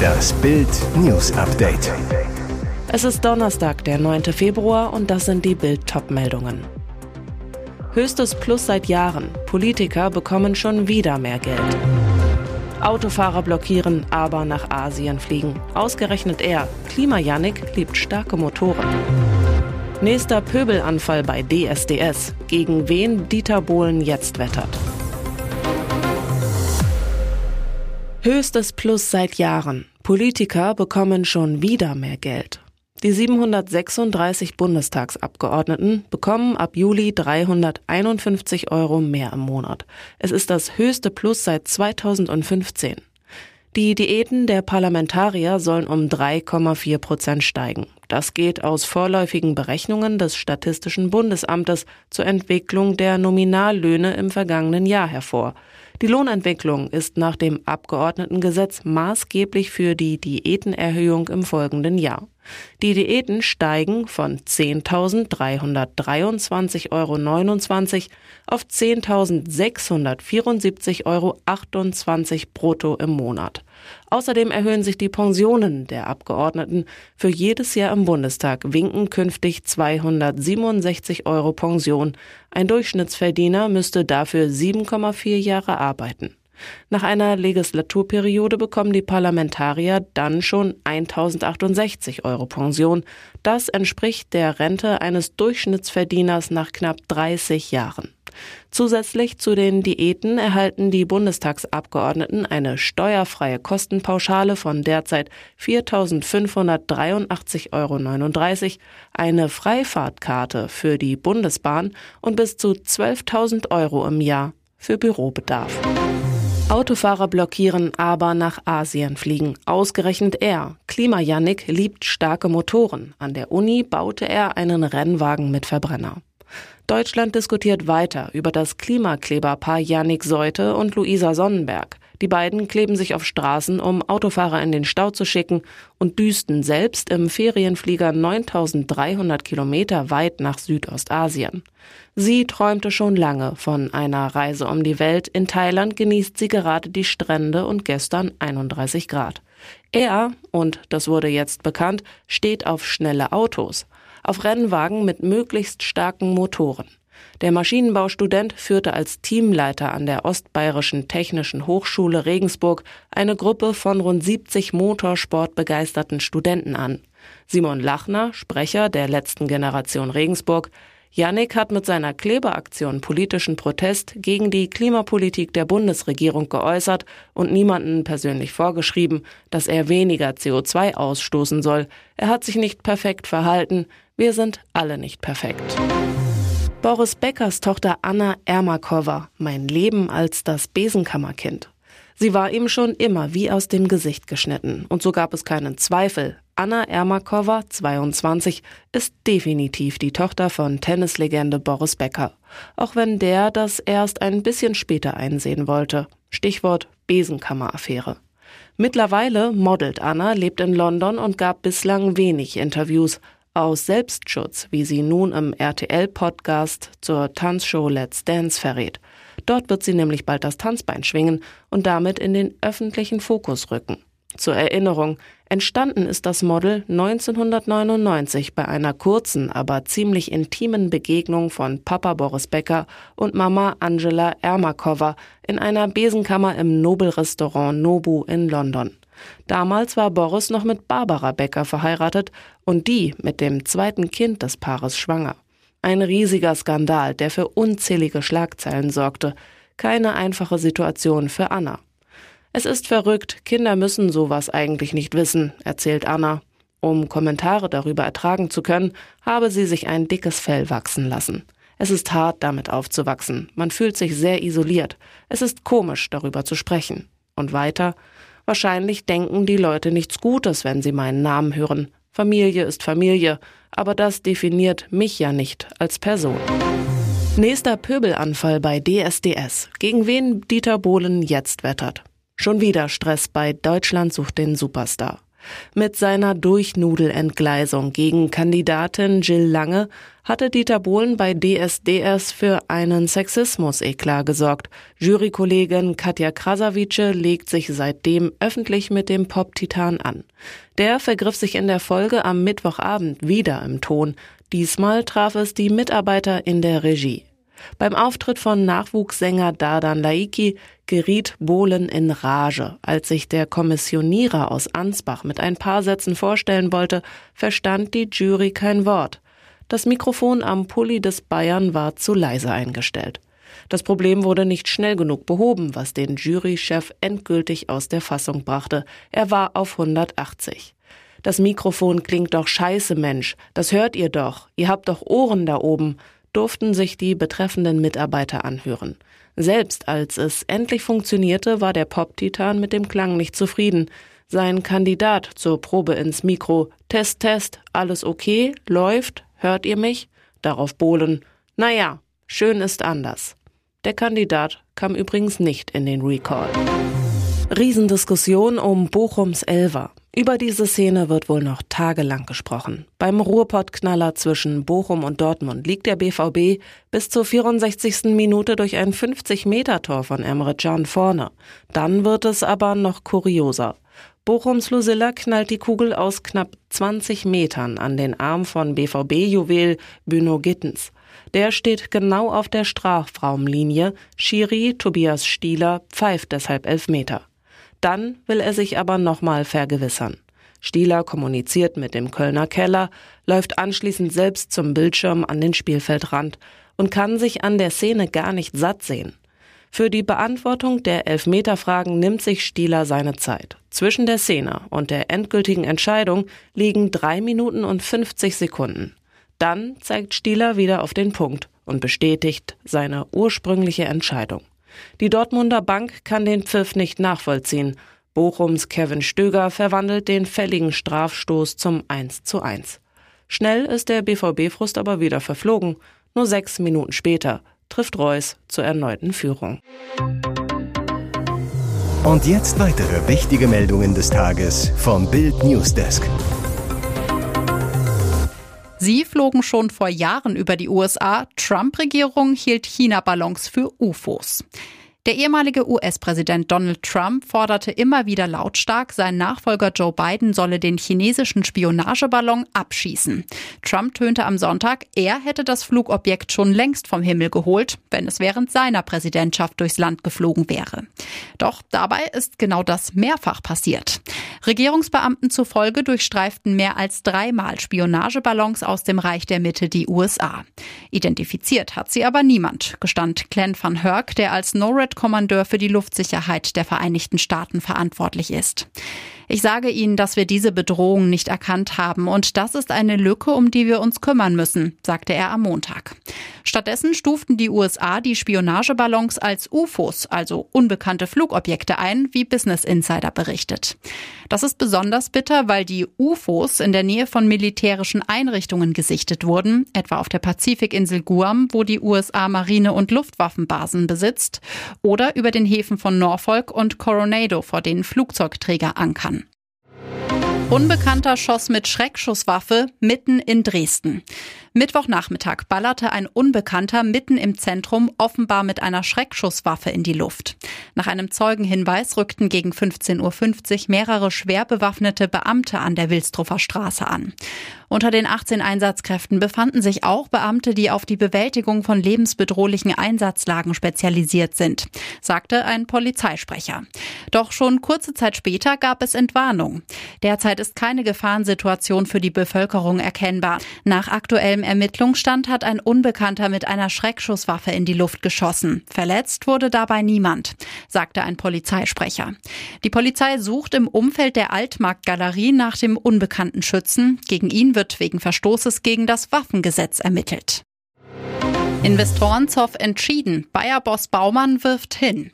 Das Bild News Update. Es ist Donnerstag, der 9. Februar und das sind die Bild Topmeldungen. Höchstes Plus seit Jahren. Politiker bekommen schon wieder mehr Geld. Autofahrer blockieren, aber nach Asien fliegen. Ausgerechnet er, Klima-Janik, liebt starke Motoren. Nächster Pöbelanfall bei DSDS. Gegen wen Dieter Bohlen jetzt wettert. Höchstes Plus seit Jahren. Politiker bekommen schon wieder mehr Geld. Die 736 Bundestagsabgeordneten bekommen ab Juli 351 Euro mehr im Monat. Es ist das höchste Plus seit 2015. Die Diäten der Parlamentarier sollen um 3,4 Prozent steigen. Das geht aus vorläufigen Berechnungen des Statistischen Bundesamtes zur Entwicklung der Nominallöhne im vergangenen Jahr hervor. Die Lohnentwicklung ist nach dem Abgeordnetengesetz maßgeblich für die Diätenerhöhung im folgenden Jahr. Die Diäten steigen von 10.323,29 Euro auf 10.674,28 Euro brutto im Monat. Außerdem erhöhen sich die Pensionen der Abgeordneten. Für jedes Jahr im Bundestag winken künftig 267 Euro Pension. Ein Durchschnittsverdiener müsste dafür 7,4 Jahre arbeiten. Nach einer Legislaturperiode bekommen die Parlamentarier dann schon 1068 Euro Pension. Das entspricht der Rente eines Durchschnittsverdieners nach knapp 30 Jahren. Zusätzlich zu den Diäten erhalten die Bundestagsabgeordneten eine steuerfreie Kostenpauschale von derzeit 4.583,39 Euro, eine Freifahrtkarte für die Bundesbahn und bis zu 12.000 Euro im Jahr für Bürobedarf. Autofahrer blockieren, aber nach Asien fliegen. Ausgerechnet er. Klimajanik liebt starke Motoren. An der Uni baute er einen Rennwagen mit Verbrenner. Deutschland diskutiert weiter über das Klimakleberpaar Janik Seute und Luisa Sonnenberg. Die beiden kleben sich auf Straßen, um Autofahrer in den Stau zu schicken und düsten selbst im Ferienflieger 9300 Kilometer weit nach Südostasien. Sie träumte schon lange von einer Reise um die Welt. In Thailand genießt sie gerade die Strände und gestern 31 Grad. Er, und das wurde jetzt bekannt, steht auf schnelle Autos, auf Rennwagen mit möglichst starken Motoren. Der Maschinenbaustudent führte als Teamleiter an der Ostbayerischen Technischen Hochschule Regensburg eine Gruppe von rund 70 motorsportbegeisterten Studenten an. Simon Lachner, Sprecher der letzten Generation Regensburg, Yannick hat mit seiner Klebeaktion politischen Protest gegen die Klimapolitik der Bundesregierung geäußert und niemanden persönlich vorgeschrieben, dass er weniger CO2 ausstoßen soll. Er hat sich nicht perfekt verhalten. Wir sind alle nicht perfekt. Boris Beckers Tochter Anna Ermakova, mein Leben als das Besenkammerkind. Sie war ihm schon immer wie aus dem Gesicht geschnitten. Und so gab es keinen Zweifel. Anna Ermakova, 22, ist definitiv die Tochter von Tennislegende Boris Becker. Auch wenn der das erst ein bisschen später einsehen wollte. Stichwort Besenkammeraffäre. Mittlerweile modelt Anna, lebt in London und gab bislang wenig Interviews aus Selbstschutz, wie sie nun im RTL-Podcast zur Tanzshow Let's Dance verrät. Dort wird sie nämlich bald das Tanzbein schwingen und damit in den öffentlichen Fokus rücken. Zur Erinnerung, entstanden ist das Model 1999 bei einer kurzen, aber ziemlich intimen Begegnung von Papa Boris Becker und Mama Angela Ermakova in einer Besenkammer im Nobelrestaurant Nobu in London. Damals war Boris noch mit Barbara Becker verheiratet und die mit dem zweiten Kind des Paares schwanger. Ein riesiger Skandal, der für unzählige Schlagzeilen sorgte. Keine einfache Situation für Anna. Es ist verrückt, Kinder müssen sowas eigentlich nicht wissen, erzählt Anna. Um Kommentare darüber ertragen zu können, habe sie sich ein dickes Fell wachsen lassen. Es ist hart, damit aufzuwachsen. Man fühlt sich sehr isoliert. Es ist komisch, darüber zu sprechen. Und weiter, Wahrscheinlich denken die Leute nichts Gutes, wenn sie meinen Namen hören. Familie ist Familie, aber das definiert mich ja nicht als Person. Nächster Pöbelanfall bei DSDS. Gegen wen Dieter Bohlen jetzt wettert. Schon wieder Stress bei Deutschland sucht den Superstar. Mit seiner Durchnudelentgleisung gegen Kandidatin Jill Lange hatte Dieter Bohlen bei DSDS für einen Sexismus-Eklat gesorgt. Jurykollegin Katja Krasavice legt sich seitdem öffentlich mit dem Pop-Titan an. Der vergriff sich in der Folge am Mittwochabend wieder im Ton. Diesmal traf es die Mitarbeiter in der Regie. Beim Auftritt von Nachwuchssänger Dardan Laiki geriet Bohlen in Rage. Als sich der Kommissionierer aus Ansbach mit ein paar Sätzen vorstellen wollte, verstand die Jury kein Wort. Das Mikrofon am Pulli des Bayern war zu leise eingestellt. Das Problem wurde nicht schnell genug behoben, was den Jurychef endgültig aus der Fassung brachte. Er war auf 180. Das Mikrofon klingt doch scheiße, Mensch. Das hört ihr doch. Ihr habt doch Ohren da oben durften sich die betreffenden Mitarbeiter anhören. Selbst als es endlich funktionierte, war der Pop-Titan mit dem Klang nicht zufrieden. Sein Kandidat zur Probe ins Mikro. Test, Test, alles okay? Läuft? Hört ihr mich? Darauf Bohlen. Naja, schön ist anders. Der Kandidat kam übrigens nicht in den Recall. Riesendiskussion um Bochums Elver. Über diese Szene wird wohl noch tagelang gesprochen. Beim Ruhrpottknaller zwischen Bochum und Dortmund liegt der BVB bis zur 64. Minute durch ein 50-Meter-Tor von Emre Can vorne. Dann wird es aber noch kurioser. Bochums Lucilla knallt die Kugel aus knapp 20 Metern an den Arm von BVB-Juwel Büno Gittens. Der steht genau auf der Strafraumlinie. Schiri Tobias Stieler pfeift deshalb Elfmeter. Dann will er sich aber nochmal vergewissern. Stieler kommuniziert mit dem Kölner Keller, läuft anschließend selbst zum Bildschirm an den Spielfeldrand und kann sich an der Szene gar nicht satt sehen. Für die Beantwortung der Elfmeterfragen nimmt sich Stieler seine Zeit. Zwischen der Szene und der endgültigen Entscheidung liegen drei Minuten und 50 Sekunden. Dann zeigt Stieler wieder auf den Punkt und bestätigt seine ursprüngliche Entscheidung. Die Dortmunder Bank kann den Pfiff nicht nachvollziehen. Bochums Kevin Stöger verwandelt den fälligen Strafstoß zum 1 zu 1. Schnell ist der BVB-Frust aber wieder verflogen. Nur sechs Minuten später trifft Reus zur erneuten Führung. Und jetzt weitere wichtige Meldungen des Tages vom Bild Newsdesk. Sie flogen schon vor Jahren über die USA. Trump-Regierung hielt China-Ballons für UFOs. Der ehemalige US-Präsident Donald Trump forderte immer wieder lautstark, sein Nachfolger Joe Biden solle den chinesischen Spionageballon abschießen. Trump tönte am Sonntag, er hätte das Flugobjekt schon längst vom Himmel geholt, wenn es während seiner Präsidentschaft durchs Land geflogen wäre. Doch dabei ist genau das mehrfach passiert. Regierungsbeamten zufolge durchstreiften mehr als dreimal Spionageballons aus dem Reich der Mitte die USA. Identifiziert hat sie aber niemand, gestand Glenn van Herk, der als NORAD Kommandeur für die Luftsicherheit der Vereinigten Staaten verantwortlich ist. Ich sage Ihnen, dass wir diese Bedrohung nicht erkannt haben und das ist eine Lücke, um die wir uns kümmern müssen, sagte er am Montag. Stattdessen stuften die USA die Spionageballons als UFOs, also unbekannte Flugobjekte ein, wie Business Insider berichtet. Das ist besonders bitter, weil die UFOs in der Nähe von militärischen Einrichtungen gesichtet wurden, etwa auf der Pazifikinsel Guam, wo die USA Marine- und Luftwaffenbasen besitzt, oder über den Häfen von Norfolk und Coronado, vor denen Flugzeugträger ankern. Unbekannter schoss mit Schreckschusswaffe mitten in Dresden. Mittwochnachmittag ballerte ein Unbekannter mitten im Zentrum offenbar mit einer Schreckschusswaffe in die Luft. Nach einem Zeugenhinweis rückten gegen 15.50 Uhr mehrere schwer bewaffnete Beamte an der Wilstruffer Straße an. Unter den 18 Einsatzkräften befanden sich auch Beamte, die auf die Bewältigung von lebensbedrohlichen Einsatzlagen spezialisiert sind, sagte ein Polizeisprecher. Doch schon kurze Zeit später gab es Entwarnung. Derzeit ist keine Gefahrensituation für die Bevölkerung erkennbar. Nach aktuellem Ermittlungsstand hat ein Unbekannter mit einer Schreckschusswaffe in die Luft geschossen. Verletzt wurde dabei niemand, sagte ein Polizeisprecher. Die Polizei sucht im Umfeld der Altmarktgalerie nach dem unbekannten Schützen. Gegen ihn wird wird wegen Verstoßes gegen das Waffengesetz ermittelt. Investorenzoff entschieden. Bayer-Boss Baumann wirft hin.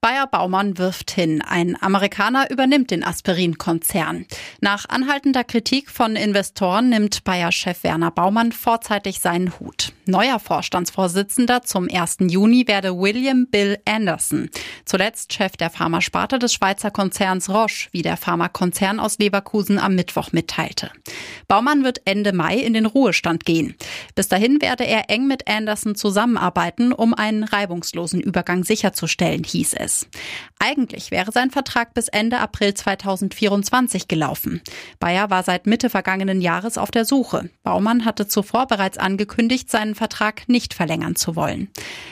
Bayer Baumann wirft hin. Ein Amerikaner übernimmt den Aspirin-Konzern. Nach anhaltender Kritik von Investoren nimmt Bayer-Chef Werner Baumann vorzeitig seinen Hut. Neuer Vorstandsvorsitzender zum 1. Juni werde William Bill Anderson. Zuletzt Chef der Pharmasparte des Schweizer Konzerns Roche, wie der Pharmakonzern aus Leverkusen am Mittwoch mitteilte. Baumann wird Ende Mai in den Ruhestand gehen. Bis dahin werde er eng mit Anderson zusammenarbeiten, um einen reibungslosen Übergang sicherzustellen, hieß es. Eigentlich wäre sein Vertrag bis Ende April 2024 gelaufen. Bayer war seit Mitte vergangenen Jahres auf der Suche. Baumann hatte zuvor bereits angekündigt, seinen Vertrag nicht verlängern zu wollen.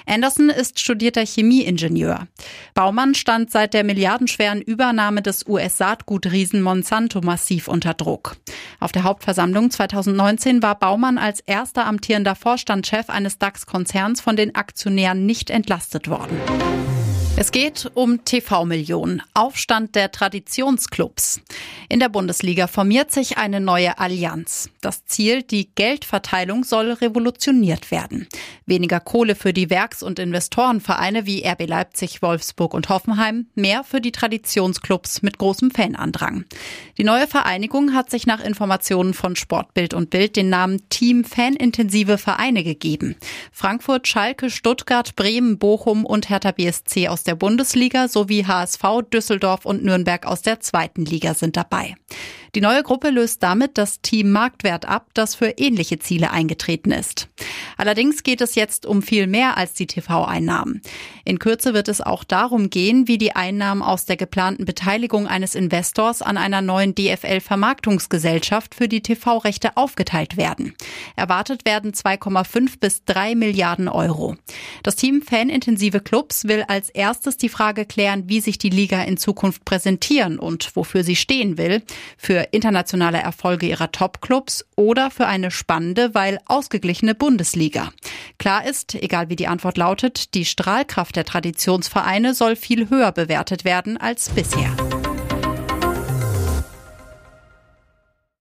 Anderson ist studierter Chemieingenieur. Baumann stand seit der milliardenschweren Übernahme des US-Saatgutriesen Monsanto massiv unter Druck. Auf der Hauptversammlung 2019 war Baumann als erster amtierender Vorstandschef eines DAX-Konzerns von den Aktionären nicht entlastet worden. Es geht um TV-Millionen, Aufstand der Traditionsclubs. In der Bundesliga formiert sich eine neue Allianz. Das Ziel, die Geldverteilung soll revolutioniert werden. Weniger Kohle für die Werks- und Investorenvereine wie RB Leipzig, Wolfsburg und Hoffenheim, mehr für die Traditionsclubs mit großem Fanandrang. Die neue Vereinigung hat sich nach Informationen von Sportbild und Bild den Namen Team Fanintensive Vereine gegeben. Frankfurt, Schalke, Stuttgart, Bremen, Bochum und Hertha BSC aus der Bundesliga sowie HSV, Düsseldorf und Nürnberg aus der zweiten Liga sind dabei. Die neue Gruppe löst damit das Team Marktwert ab, das für ähnliche Ziele eingetreten ist. Allerdings geht es jetzt um viel mehr als die TV-Einnahmen. In Kürze wird es auch darum gehen, wie die Einnahmen aus der geplanten Beteiligung eines Investors an einer neuen DFL-Vermarktungsgesellschaft für die TV-Rechte aufgeteilt werden. Erwartet werden 2,5 bis 3 Milliarden Euro. Das Team Fanintensive Clubs will als erstes die Frage klären, wie sich die Liga in Zukunft präsentieren und wofür sie stehen will. Für internationale Erfolge ihrer Top-Clubs oder für eine spannende, weil ausgeglichene Bundesliga. Klar ist, egal wie die Antwort lautet, die Strahlkraft der Traditionsvereine soll viel höher bewertet werden als bisher.